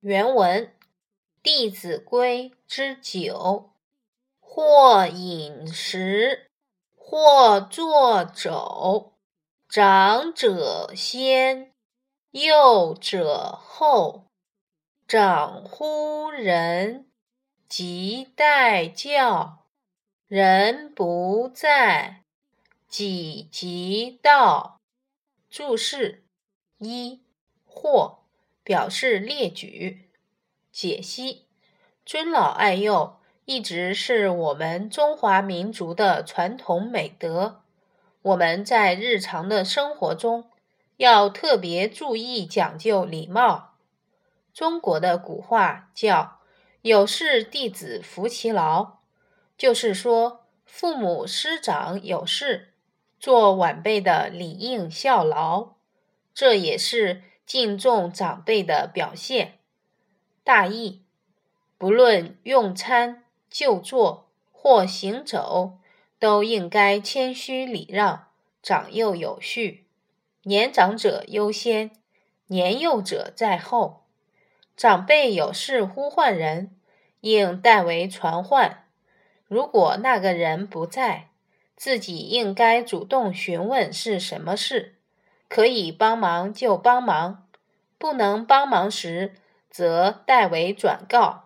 原文《弟子规》之九：或饮食，或坐走，长者先，幼者后。长呼人，即代叫；人不在，己即到。注释一：或。表示列举。解析：尊老爱幼一直是我们中华民族的传统美德，我们在日常的生活中要特别注意讲究礼貌。中国的古话叫“有事弟子服其劳”，就是说父母师长有事，做晚辈的理应效劳。这也是。敬重长辈的表现。大意：不论用餐、就坐或行走，都应该谦虚礼让，长幼有序，年长者优先，年幼者在后。长辈有事呼唤人，应代为传唤。如果那个人不在，自己应该主动询问是什么事。可以帮忙就帮忙，不能帮忙时则代为转告。